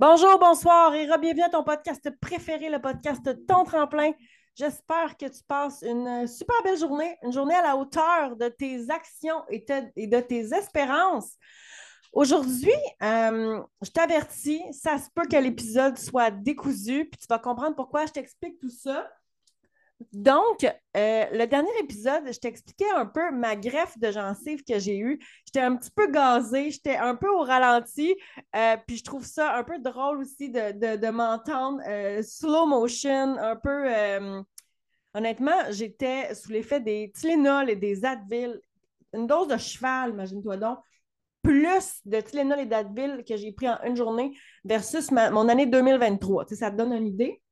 Bonjour, bonsoir et bienvenue à ton podcast préféré, le podcast Ton Tremplin. J'espère que tu passes une super belle journée, une journée à la hauteur de tes actions et, de tes espérances. Aujourd'hui, euh, je t'avertis, ça se peut que l'épisode soit décousu, puis tu vas comprendre pourquoi je t'explique tout ça. Donc, euh, le dernier épisode, je t'expliquais un peu ma greffe de gencive que j'ai eue. J'étais un petit peu gazée, j'étais un peu au ralenti, euh, puis je trouve ça un peu drôle aussi de, m'entendre euh, slow motion, un peu. honnêtement, j'étais sous l'effet des Tylenol et des Advil, une dose de cheval, imagine-toi donc, plus de Tylenol et d'Advil que j'ai pris en une journée versus mon année 2023. ça te donne une idée?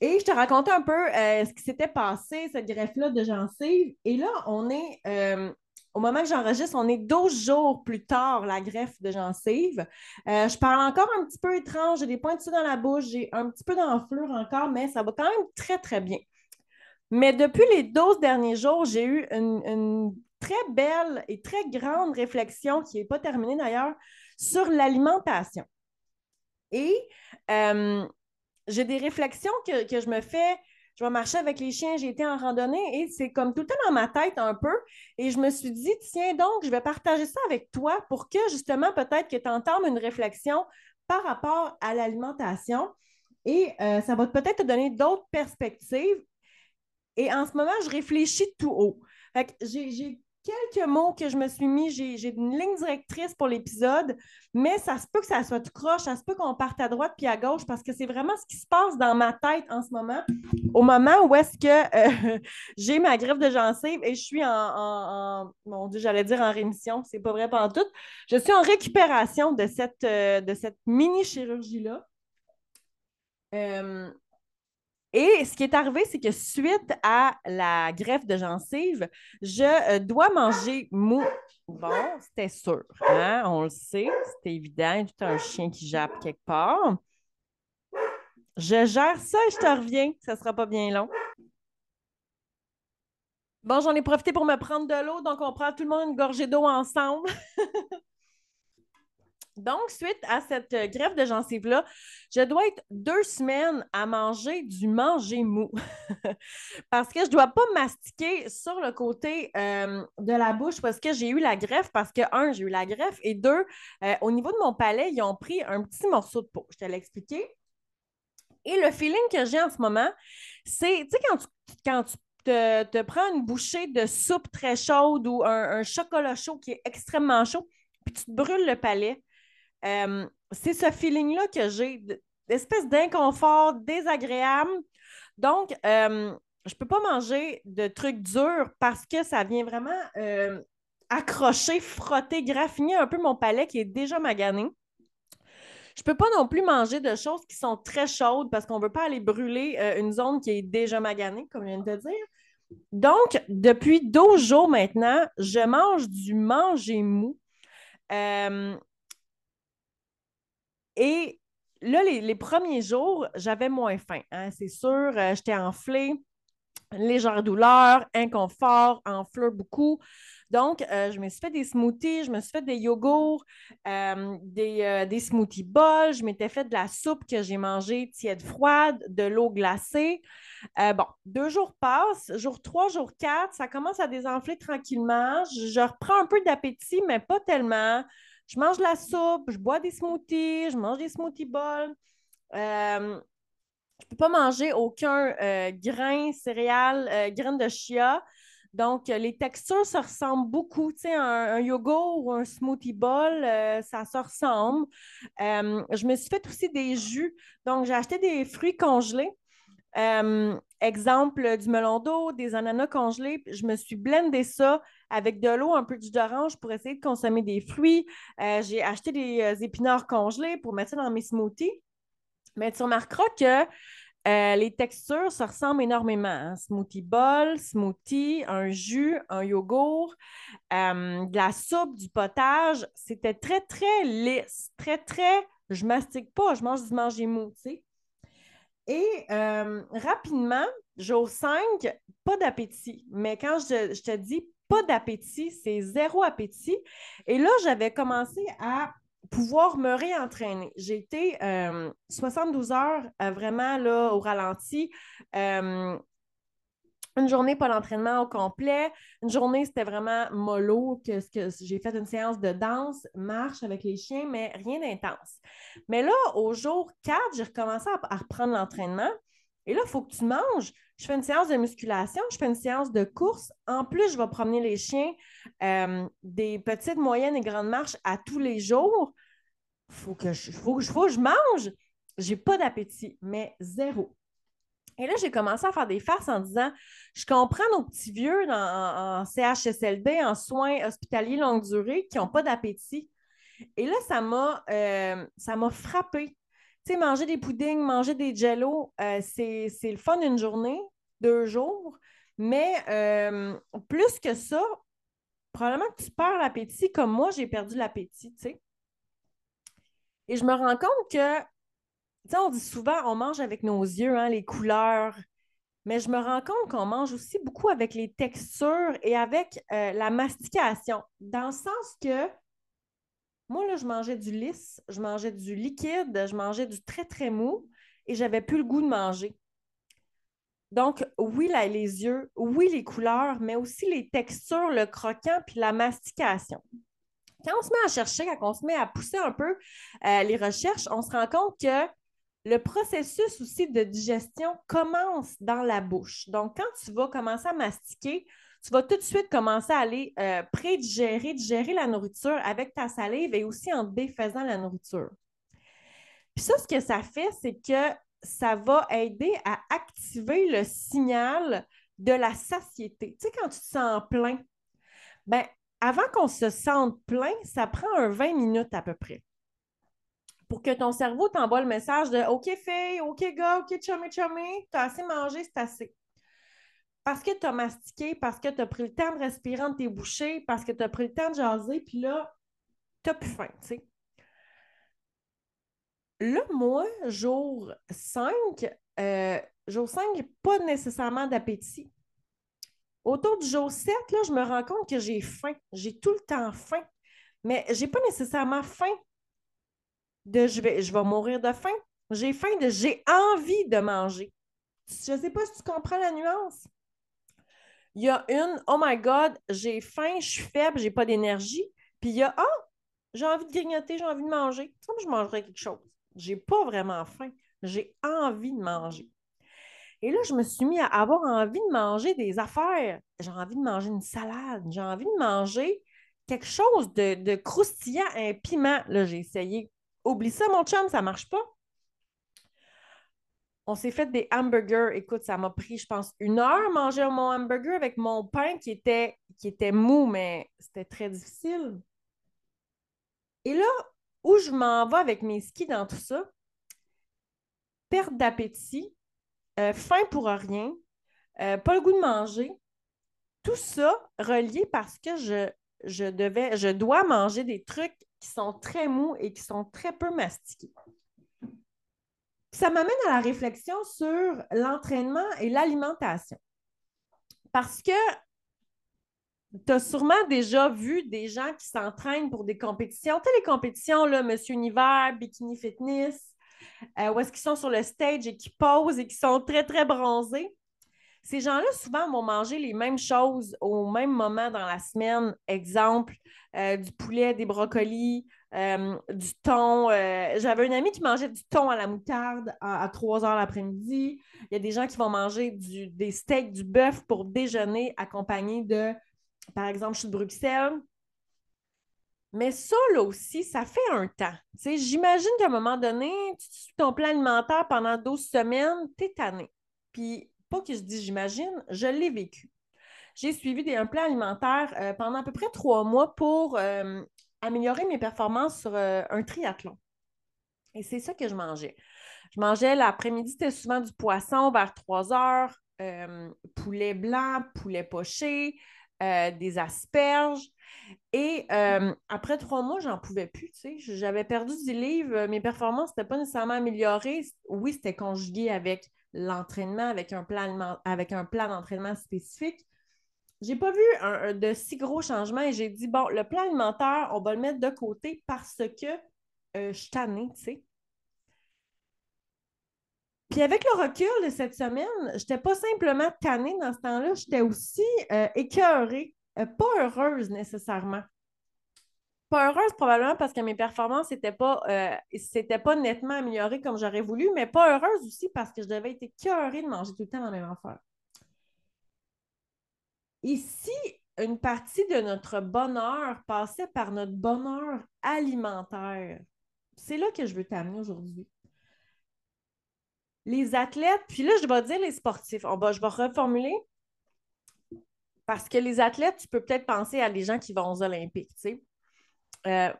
Et je te racontais un peu euh, ce qui s'était passé, cette greffe-là de gencive. Et là, on est, euh, au moment que j'enregistre, on est 12 jours plus tard, la greffe de gencive. Euh, je parle encore un petit peu étrange, j'ai des points dessus dans la bouche, j'ai un petit peu d'enflure encore, mais ça va quand même très, très bien. Mais depuis les 12 derniers jours, j'ai eu une, très belle et très grande réflexion, qui n'est pas terminée d'ailleurs, sur l'alimentation. Et j'ai des réflexions que, je me fais. Je vais marcher avec les chiens, j'ai été en randonnée et c'est comme tout le temps dans ma tête un peu. Et je me suis dit, tiens donc, je vais partager ça avec toi pour que justement, peut-être que tu entends une réflexion par rapport à l'alimentation. Et euh, ça va peut-être te donner d'autres perspectives. Et en ce moment, je réfléchis tout haut. j'ai quelques mots que je me suis mis. J'ai une ligne directrice pour l'épisode, mais ça se peut que ça soit tout croche, ça se peut qu'on parte à droite puis à gauche parce que c'est vraiment ce qui se passe dans ma tête en ce moment, au moment où est-ce que euh, j'ai ma greffe de gencive et je suis en, mon Dieu, j'allais dire en rémission, c'est pas vrai pas tout. Je suis en récupération de cette, euh, cette mini-chirurgie-là. Euh, et ce qui est arrivé, c'est que suite à la greffe de gencive, je euh, dois manger mou. Bon, c'était sûr. Hein? On le sait, c'est évident. Tout un chien qui jappe quelque part. Je gère ça et je te reviens. Ça sera pas bien long. Bon, j'en ai profité pour me prendre de l'eau, donc on prend tout le monde une gorgée d'eau ensemble. Donc, suite à cette euh, greffe de gencive-là, je dois être deux semaines à manger du manger mou. parce que je ne dois pas mastiquer sur le côté euh, de la bouche parce que j'ai eu la greffe, parce que, un, j'ai eu la greffe, et deux, euh, au niveau de mon palais, ils ont pris un petit morceau de peau. Je te l'ai expliqué. Et le feeling que j'ai en ce moment, c'est, tu sais, quand tu, quand tu te, prends une bouchée de soupe très chaude ou un, un chocolat chaud qui est extrêmement chaud, puis tu te brûles le palais euh, c'est ce feeling-là que j'ai, d'espèce d'inconfort désagréable. Donc, euh, je ne peux pas manger de trucs durs parce que ça vient vraiment euh, accrocher, frotter, graffiner un peu mon palais qui est déjà magané. Je ne peux pas non plus manger de choses qui sont très chaudes parce qu'on ne veut pas aller brûler une zone qui est déjà maganée, comme je viens de te dire. Donc, depuis 12 jours maintenant, je mange du manger mou. Et là, les, premiers jours, j'avais moins faim. Hein, c'est sûr, euh, j'étais enflée, légère douleur, inconfort, enflure beaucoup. Donc, euh, je me suis fait des smoothies, je me suis fait des yogourts, euh, des, des, smoothie bowls, je m'étais fait de la soupe que j'ai mangée tiède froide, de l'eau glacée. bon, deux jours passent, jour trois, jour quatre, ça commence à désenfler tranquillement. je reprends un peu d'appétit, mais pas tellement je mange la soupe, je bois des smoothies, je mange des smoothie bowls. Euh, je ne peux pas manger aucun euh, grain, céréales, euh, graines de chia. Donc, les textures se ressemblent beaucoup. Tu sais, un, yogourt ou un smoothie bowl, ça se ressemble. je me suis fait aussi des jus. Donc, j'ai acheté des fruits congelés. exemple, du melon d'eau, des ananas congelés. Je me suis blendé ça avec de l'eau, un peu de jus d'orange pour essayer de consommer des fruits. Euh, j'ai acheté des euh, épinards congelés pour mettre ça dans mes smoothies. Mais tu remarqueras que euh, les textures se ressemblent énormément. Hein. Smoothie bowl, smoothie, un jus, un yogourt, de la soupe, du potage. C'était très, très lisse, très, très. Je mastique pas, je mange du manger mou. Et rapidement, jour 5, pas d'appétit. Mais quand je, je, te dis pas d'appétit, c'est zéro appétit. Et là, j'avais commencé à pouvoir me réentraîner. J'ai été 72 heures vraiment là, au ralenti une journée, pas d'entraînement au complet. Une journée, c'était vraiment mollo, que, j'ai fait une séance de danse, marche avec les chiens, mais rien d'intense. Mais là, au jour 4, j'ai recommencé à, reprendre l'entraînement. Et là, il faut que tu manges. Je fais une séance de musculation, je fais une séance de course. En plus, je vais promener les chiens euh, des petites, moyennes et grandes marches à tous les jours. Il faut que je, faut, faut que je mange. J'ai pas d'appétit, mais zéro. Et là, j'ai commencé à faire des farces en disant Je comprends nos petits vieux en, CHSLD, en soins hospitaliers longue durée, qui n'ont pas d'appétit. Et là, ça m'a euh, ça m'a frappé. Tu sais, manger des puddings, manger des jello, euh, c'est le fun d'une journée, deux jours. Mais euh, plus que ça, probablement que tu perds l'appétit comme moi, j'ai perdu l'appétit, tu sais. Et je me rends compte que on dit souvent, on mange avec nos yeux, hein, les couleurs, mais je me rends compte qu'on mange aussi beaucoup avec les textures et avec euh, la mastication, dans le sens que moi, là, je mangeais du lisse, je mangeais du liquide, je mangeais du très, très mou et j'avais plus le goût de manger. Donc, oui, les yeux, oui, les couleurs, mais aussi les textures, le croquant puis la mastication. Quand on se met à chercher, quand on se met à pousser un peu euh, les recherches, on se rend compte que le processus aussi de digestion commence dans la bouche. Donc, quand tu vas commencer à mastiquer, tu vas tout de suite commencer à aller euh, pré-digérer, digérer la nourriture avec ta salive et aussi en défaisant la nourriture. Puis ça, ce que ça fait, c'est que ça va aider à activer le signal de la satiété. Tu sais, quand tu te sens plein, ben, avant qu'on se sente plein, ça prend un 20 minutes à peu près pour que ton cerveau t'envoie le message de OK, fille, OK, gars, OK, chummy, chummy, t'as assez mangé, c'est assez. Parce que tu as mastiqué, parce que tu as pris le temps de respirer entre tes bouchées, parce que tu as pris le temps de jaser, puis là, tu plus faim, tu sais. Là, moi, jour 5, euh, jour 5, pas nécessairement d'appétit. Autour du jour 7, là, je me rends compte que j'ai faim. J'ai tout le temps faim. Mais je n'ai pas nécessairement faim de je vais, je vais mourir de faim. J'ai faim de j'ai envie de manger. Je sais pas si tu comprends la nuance. Il y a une, oh my God, j'ai faim, je suis faible, j'ai pas d'énergie. Puis il y a, oh, j'ai envie de grignoter, j'ai envie de manger. Ça, je mangerais quelque chose. J'ai pas vraiment faim. J'ai envie de manger. Et là, je me suis mis à avoir envie de manger des affaires. J'ai envie de manger une salade. J'ai envie de manger quelque chose de, de croustillant, un piment. Là, j'ai essayé Oublie ça, mon chum, ça marche pas. On s'est fait des hamburgers. Écoute, ça m'a pris, je pense, une heure manger mon hamburger avec mon pain qui était, qui était mou, mais c'était très difficile. Et là, où je m'en vais avec mes skis dans tout ça, perte d'appétit, euh, faim pour rien, euh, pas le goût de manger, tout ça relié parce que je dois manger des trucs qui sont très mous et qui sont très peu mastiqués. Ça m'amène à la réflexion sur l'entraînement et l'alimentation. Parce que tu as sûrement déjà vu des gens qui s'entraînent pour des compétitions. Tu sais, les compétitions, là, Monsieur Univers, Bikini Fitness, euh, où est-ce qu'ils sont sur le stage et qui posent et qui sont très, très bronzés. Ces gens-là, souvent, vont manger les mêmes choses au même moment dans la semaine. Exemple, euh, du poulet, des brocolis, euh, du thon. Euh, j'avais une amie qui mangeait du thon à la moutarde à, 3 heures l'après-midi. Il y a des gens qui vont manger des steaks, du bœuf pour déjeuner accompagné de, par exemple, je suis de Bruxelles. Mais ça, là aussi, ça fait un temps. J'imagine qu'à un moment donné, tu suis ton plan alimentaire pendant 12 semaines, t'es tanné. Puis pas que je dis j'imagine, je l'ai vécu. J'ai suivi des, un plan alimentaire euh, pendant à peu près trois mois pour euh, améliorer mes performances sur euh, un triathlon. Et c'est ça que je mangeais. Je mangeais l'après-midi, c'était souvent du poisson vers 3 heures, poulet blanc, poulet poché, des asperges. Et après trois mois, j'en pouvais plus. J'avais perdu 10 livres. Mes performances n'étaient pas nécessairement améliorées. Oui, c'était conjugué avec l'entraînement avec un plan, avec un plan d'entraînement spécifique. j'ai pas vu de si gros changements et j'ai dit, bon, le plan alimentaire, on va le mettre de côté parce que euh, je suis tu sais. Puis avec le recul de cette semaine, je n'étais pas simplement tannée dans ce temps-là, j'étais aussi euh, écœurée, euh, pas heureuse nécessairement. Pas heureuse probablement parce que mes performances n'étaient pas, euh, pas nettement améliorées comme j'aurais voulu, mais pas heureuse aussi parce que je devais être écœurée de manger tout le temps la même affaire. Ici, une partie de notre bonheur passait par notre bonheur alimentaire. C'est là que je veux t'amener aujourd'hui. Les athlètes, puis là, je vais dire les sportifs. On va, je vais reformuler. Parce que les athlètes, tu peux peut-être penser à des gens qui vont aux Olympiques. Tu sais. Euh,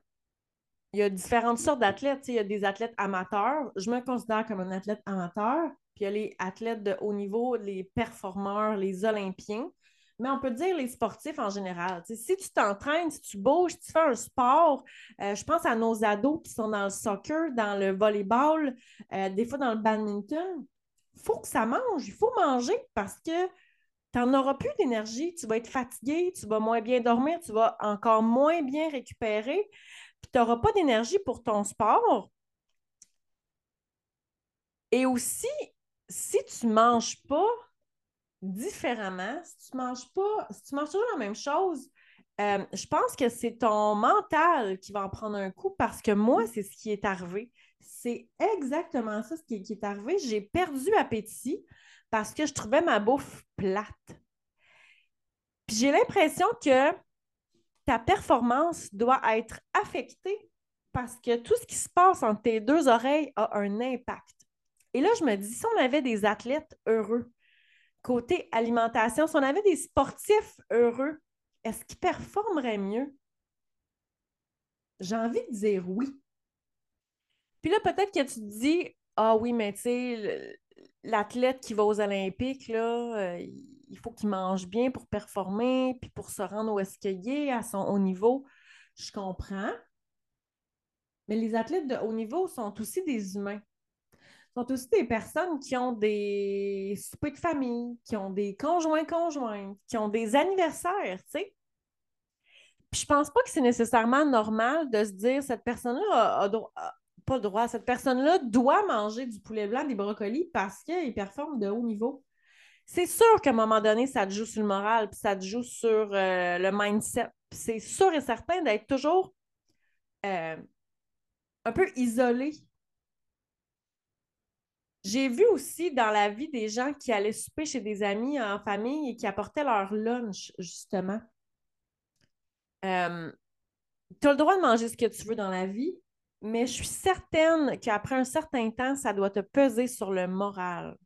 il y a différentes sortes d'athlètes. Il y a des athlètes amateurs. Je me considère comme un athlète amateur. Puis il y a les athlètes de haut niveau, les performeurs, les Olympiens mais on peut dire les sportifs en général. si tu t'entraînes, si tu bouges, tu fais un sport, euh, je pense à nos ados qui sont dans le soccer, dans le volleyball, euh, des fois dans le badminton. Il faut que ça mange, il faut manger parce que tu n'en auras plus d'énergie, tu vas être fatigué, tu vas moins bien dormir, tu vas encore moins bien récupérer, puis tu n'auras pas d'énergie pour ton sport. Et aussi, si tu ne manges pas, différemment, si tu manges pas, si tu manges toujours la même chose, euh, je pense que c'est ton mental qui va en prendre un coup parce que moi, c'est ce qui est arrivé. C'est exactement ça ce qui, est arrivé. J'ai perdu appétit parce que je trouvais ma bouffe plate. Puis j'ai l'impression que ta performance doit être affectée parce que tout ce qui se passe entre tes deux oreilles a un impact. Et là, je me dis, si on avait des athlètes heureux, côté alimentation, si on avait des sportifs heureux, est-ce qu'ils performeraient mieux? J'ai envie de dire oui. Puis là, peut-être que tu te dis, ah oui, mais tu sais, l'athlète qui va aux Olympiques, là, euh, il faut qu'il mange bien pour performer, puis pour se rendre qu'il est à son haut niveau. Je comprends. Mais les athlètes de haut niveau sont aussi des humains sont aussi des personnes qui ont des soupers de famille, qui ont des conjoints conjoints, qui ont des anniversaires, tu sais. Puis je pense pas que c'est nécessairement normal de se dire cette personne-là a, pas le droit, cette personne-là doit manger du poulet blanc, des brocolis parce qu'il performe de haut niveau. C'est sûr qu'à un moment donné, ça te joue sur le moral, puis ça te joue sur euh, le mindset. c'est sûr et certain d'être toujours euh, un peu isolé j'ai vu aussi dans la vie des gens qui allaient souper chez des amis en famille et qui apportaient leur lunch, justement. Euh, tu as le droit de manger ce que tu veux dans la vie, mais je suis certaine qu'après un certain temps, ça doit te peser sur le moral.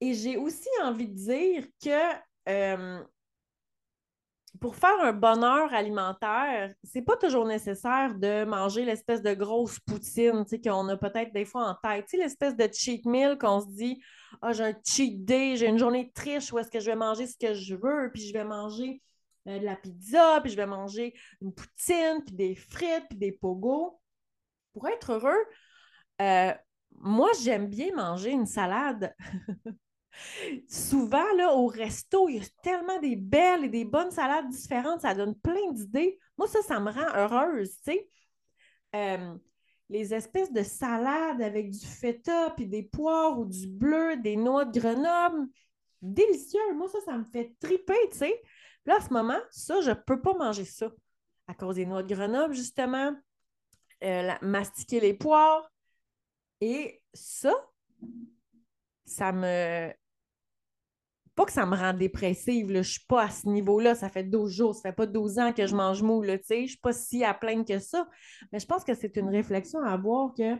Et j'ai aussi envie de dire que euh, pour faire un bonheur alimentaire, c'est pas toujours nécessaire de manger l'espèce de grosse poutine qu'on a peut-être des fois en tête. Tu sais, l'espèce de cheat meal qu'on se dit Ah, j'ai un cheat day, j'ai une journée triche où est-ce que je vais manger ce que je veux, puis je vais manger de la pizza, puis je vais manger une poutine, puis des frites, puis des pogos. Pour être heureux, euh, moi, j'aime bien manger une salade. Souvent, là, au resto, il y a tellement des belles et des bonnes salades différentes, ça donne plein d'idées. Moi, ça, ça me rend heureuse, tu sais. Euh, les espèces de salades avec du feta, puis des poires ou du bleu, des noix de Grenoble, délicieux. Moi, ça, ça me fait triper, tu sais. Là, à ce moment, ça, je ne peux pas manger ça à cause des noix de Grenoble, justement. Euh, mastiquer les poires. Et ça, ça me pas que ça me rend dépressive, je suis pas à ce niveau-là, ça fait 12 jours, ça fait pas 12 ans que je mange mou, je suis pas si à plaindre que ça, mais je pense que c'est une réflexion à avoir que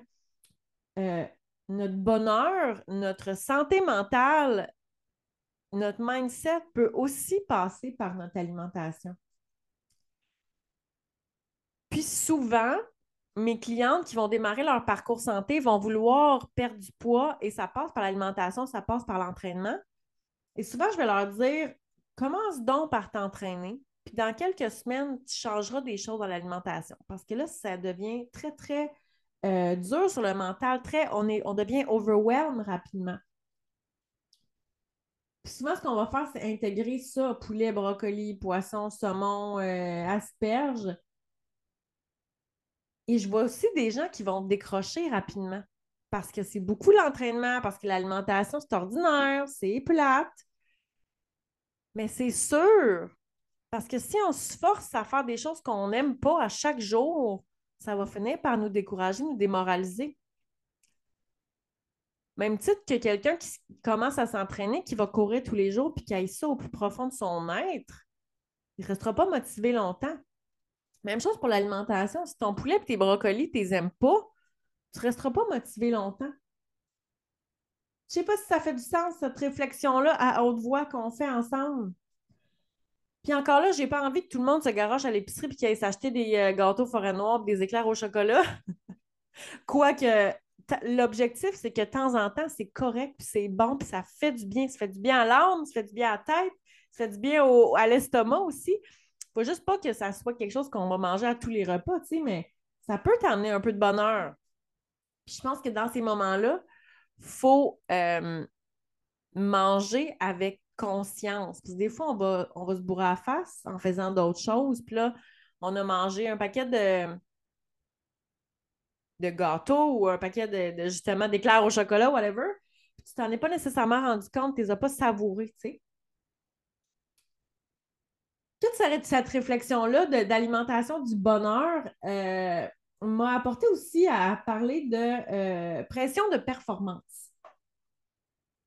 euh, notre bonheur, notre santé mentale, notre mindset peut aussi passer par notre alimentation. Puis souvent, mes clientes qui vont démarrer leur parcours santé vont vouloir perdre du poids et ça passe par l'alimentation, ça passe par l'entraînement. Et souvent, je vais leur dire commence donc par t'entraîner, puis dans quelques semaines, tu changeras des choses dans l'alimentation. Parce que là, ça devient très, très euh, dur sur le mental, très, on, on devient overwhelmed rapidement. Puis souvent, ce qu'on va faire, c'est intégrer ça, poulet, brocoli, poisson, saumon, euh, asperges. Et je vois aussi des gens qui vont décrocher rapidement parce que c'est beaucoup l'entraînement, parce que l'alimentation, c'est ordinaire, c'est plate. Mais c'est sûr, parce que si on se force à faire des choses qu'on n'aime pas à chaque jour, ça va finir par nous décourager, nous démoraliser. Même titre que quelqu'un qui commence à s'entraîner, qui va courir tous les jours, puis qui aille ça au plus profond de son être, il ne restera pas motivé longtemps. Même chose pour l'alimentation. Si ton poulet et tes brocolis, tu les aimes pas, tu ne resteras pas motivé longtemps. Je ne sais pas si ça fait du sens, cette réflexion-là à haute voix qu'on fait ensemble. Puis encore là, j'ai pas envie que tout le monde se garoche à l'épicerie et qu'il aille s'acheter des euh, gâteaux forêt noire des éclairs au chocolat. Quoique, l'objectif, c'est que de temps en temps, c'est correct, puis c'est bon, puis ça fait du bien. Ça fait du bien à l'âme, ça fait du bien à la tête, ça fait du bien à l'estomac aussi. Faut juste pas que ça soit quelque chose qu'on va manger à tous les repas, tu sais, mais ça peut t'amener un peu de bonheur. Puis je pense que dans ces moments-là, il faut euh, manger avec conscience. Puis des fois, on va, on va se bourrer à la face en faisant d'autres choses. Puis là, on a mangé un paquet de, de gâteaux ou un paquet de, justement d'éclairs au chocolat, whatever. Puis tu t'en es pas nécessairement rendu compte, tu les as pas savourés, tu sais. Toute cette, réflexion-là d'alimentation du bonheur, euh, m'a apporté aussi à parler de euh, pression de performance.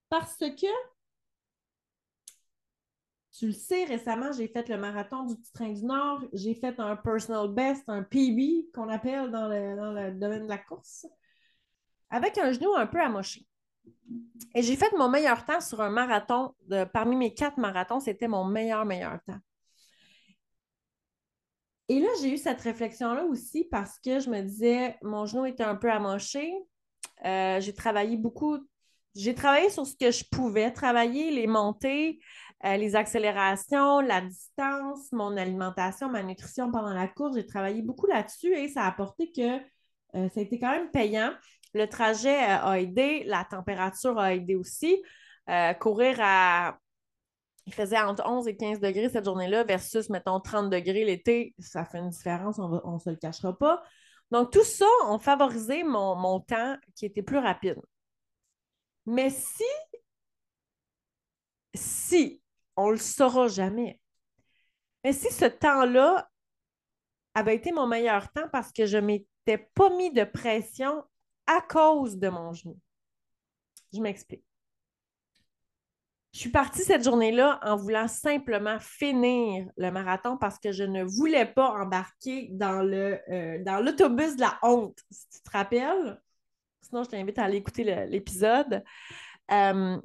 Parce que, tu le sais, récemment, j'ai fait le marathon du Petit Train du Nord, j'ai fait un personal best, un PB qu'on appelle dans le, domaine de la course, avec un genou un peu amoché. Et j'ai fait mon meilleur temps sur un marathon. De, parmi mes quatre marathons, c'était mon meilleur, meilleur temps. Et là, j'ai eu cette réflexion-là aussi parce que je me disais, mon genou était un peu amoché. Euh, j'ai travaillé beaucoup. J'ai travaillé sur ce que je pouvais travailler, les montées, euh, les accélérations, la distance, mon alimentation, ma nutrition pendant la course. J'ai travaillé beaucoup là-dessus et ça a apporté que euh, ça a été quand même payant. Le trajet a aidé, la température a aidé aussi. courir à il faisait entre 11 et 15 degrés cette journée-là versus, mettons, 30 degrés l'été. Ça fait une différence, on ne se le cachera pas. Donc, tout ça a favorisé mon, mon temps qui était plus rapide. Mais si, si, on ne le saura jamais, mais si ce temps-là avait été mon meilleur temps parce que je ne m'étais pas mis de pression à cause de mon genou. Je m'explique. Je suis partie cette journée-là en voulant simplement finir le marathon parce que je ne voulais pas embarquer dans euh, l'autobus de la honte, si tu te rappelles. Sinon, je t'invite à aller écouter l'épisode. Euh,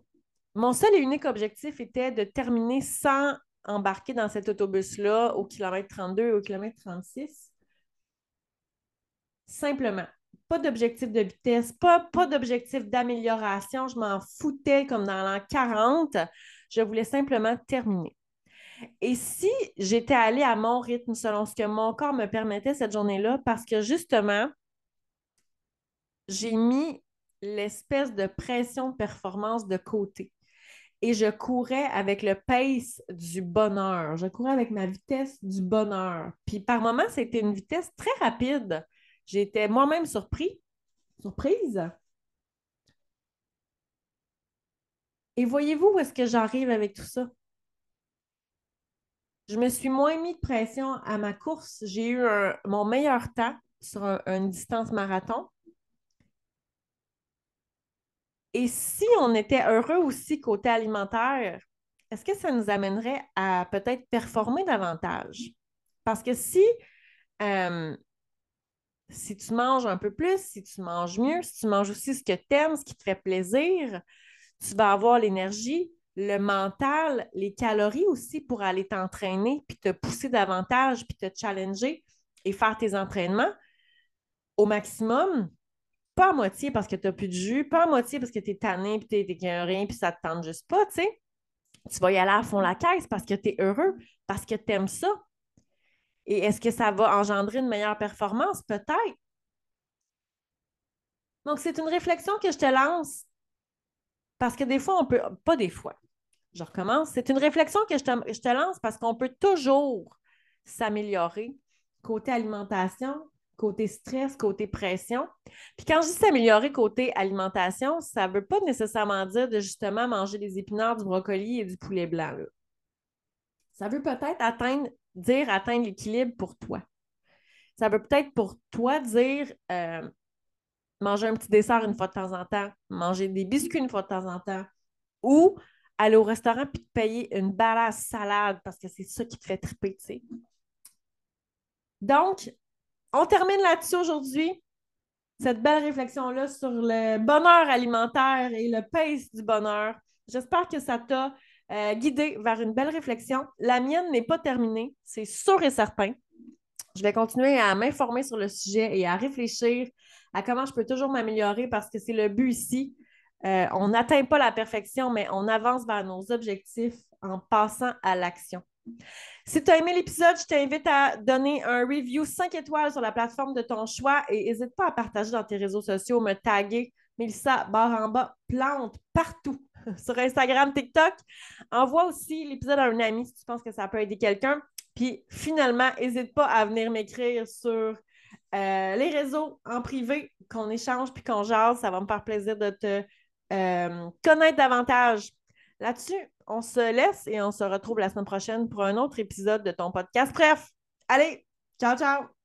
mon seul et unique objectif était de terminer sans embarquer dans cet autobus-là au kilomètre 32 au kilomètre 36. Simplement pas d'objectif de vitesse, pas, pas d'objectif d'amélioration. Je m'en foutais comme dans l'an 40. Je voulais simplement terminer. Et si j'étais allée à mon rythme selon ce que mon corps me permettait cette journée-là, parce que justement, j'ai mis l'espèce de pression de performance de côté. Et je courais avec le pace du bonheur. Je courais avec ma vitesse du bonheur. Puis par moments, c'était une vitesse très rapide. J'étais moi-même surpris, surprise. Et voyez-vous où est-ce que j'arrive avec tout ça? Je me suis moins mis de pression à ma course. J'ai eu mon meilleur temps sur une distance marathon. Et si on était heureux aussi côté alimentaire, est-ce que ça nous amènerait à peut-être performer davantage? Parce que si euh, si tu manges un peu plus, si tu manges mieux, si tu manges aussi ce que tu aimes, ce qui te fait plaisir, tu vas avoir l'énergie, le mental, les calories aussi pour aller t'entraîner, puis te pousser davantage, puis te challenger et faire tes entraînements au maximum. Pas à moitié parce que tu n'as plus de jus, pas à moitié parce que tu es tanné, puis tu es rien, puis ça te tente juste pas, tu sais. Tu vas y aller à fond la caisse parce que tu es heureux, parce que tu aimes ça, et est-ce que ça va engendrer une meilleure performance? Peut-être. Donc, c'est une réflexion que je te lance parce que des fois, on peut, pas des fois, je recommence. C'est une réflexion que je te, je te lance parce qu'on peut toujours s'améliorer côté alimentation, côté stress, côté pression. Puis quand je dis s'améliorer côté alimentation, ça ne veut pas nécessairement dire de justement manger des épinards, du brocoli et du poulet blanc. Ça veut peut-être atteindre, dire atteindre l'équilibre pour toi. Ça veut peut-être pour toi dire euh, manger un petit dessert une fois de temps en temps, manger des biscuits une fois de temps en temps, ou aller au restaurant puis te payer une balasse salade parce que c'est ça qui te fait triper, tu sais. Donc, on termine là-dessus aujourd'hui. Cette belle réflexion-là sur le bonheur alimentaire et le pace du bonheur. J'espère que ça t'a euh, guidé vers une belle réflexion. La mienne n'est pas terminée, c'est sûr et certain. Je vais continuer à m'informer sur le sujet et à réfléchir à comment je peux toujours m'améliorer parce que c'est le but ici. Euh, on n'atteint pas la perfection, mais on avance vers nos objectifs en passant à l'action. Si tu as aimé l'épisode, je t'invite à donner un review 5 étoiles sur la plateforme de ton choix et n'hésite pas à partager dans tes réseaux sociaux, me taguer Mélissa barre en bas, plante partout sur Instagram, TikTok. Envoie aussi l'épisode à un ami si tu penses que ça peut aider quelqu'un. Puis finalement, n'hésite pas à venir m'écrire sur euh, les réseaux en privé, qu'on échange puis qu'on jase. Ça va me faire plaisir de te euh, connaître davantage. Là-dessus, on se laisse et on se retrouve la semaine prochaine pour un autre épisode de ton podcast. Bref, allez, ciao, ciao!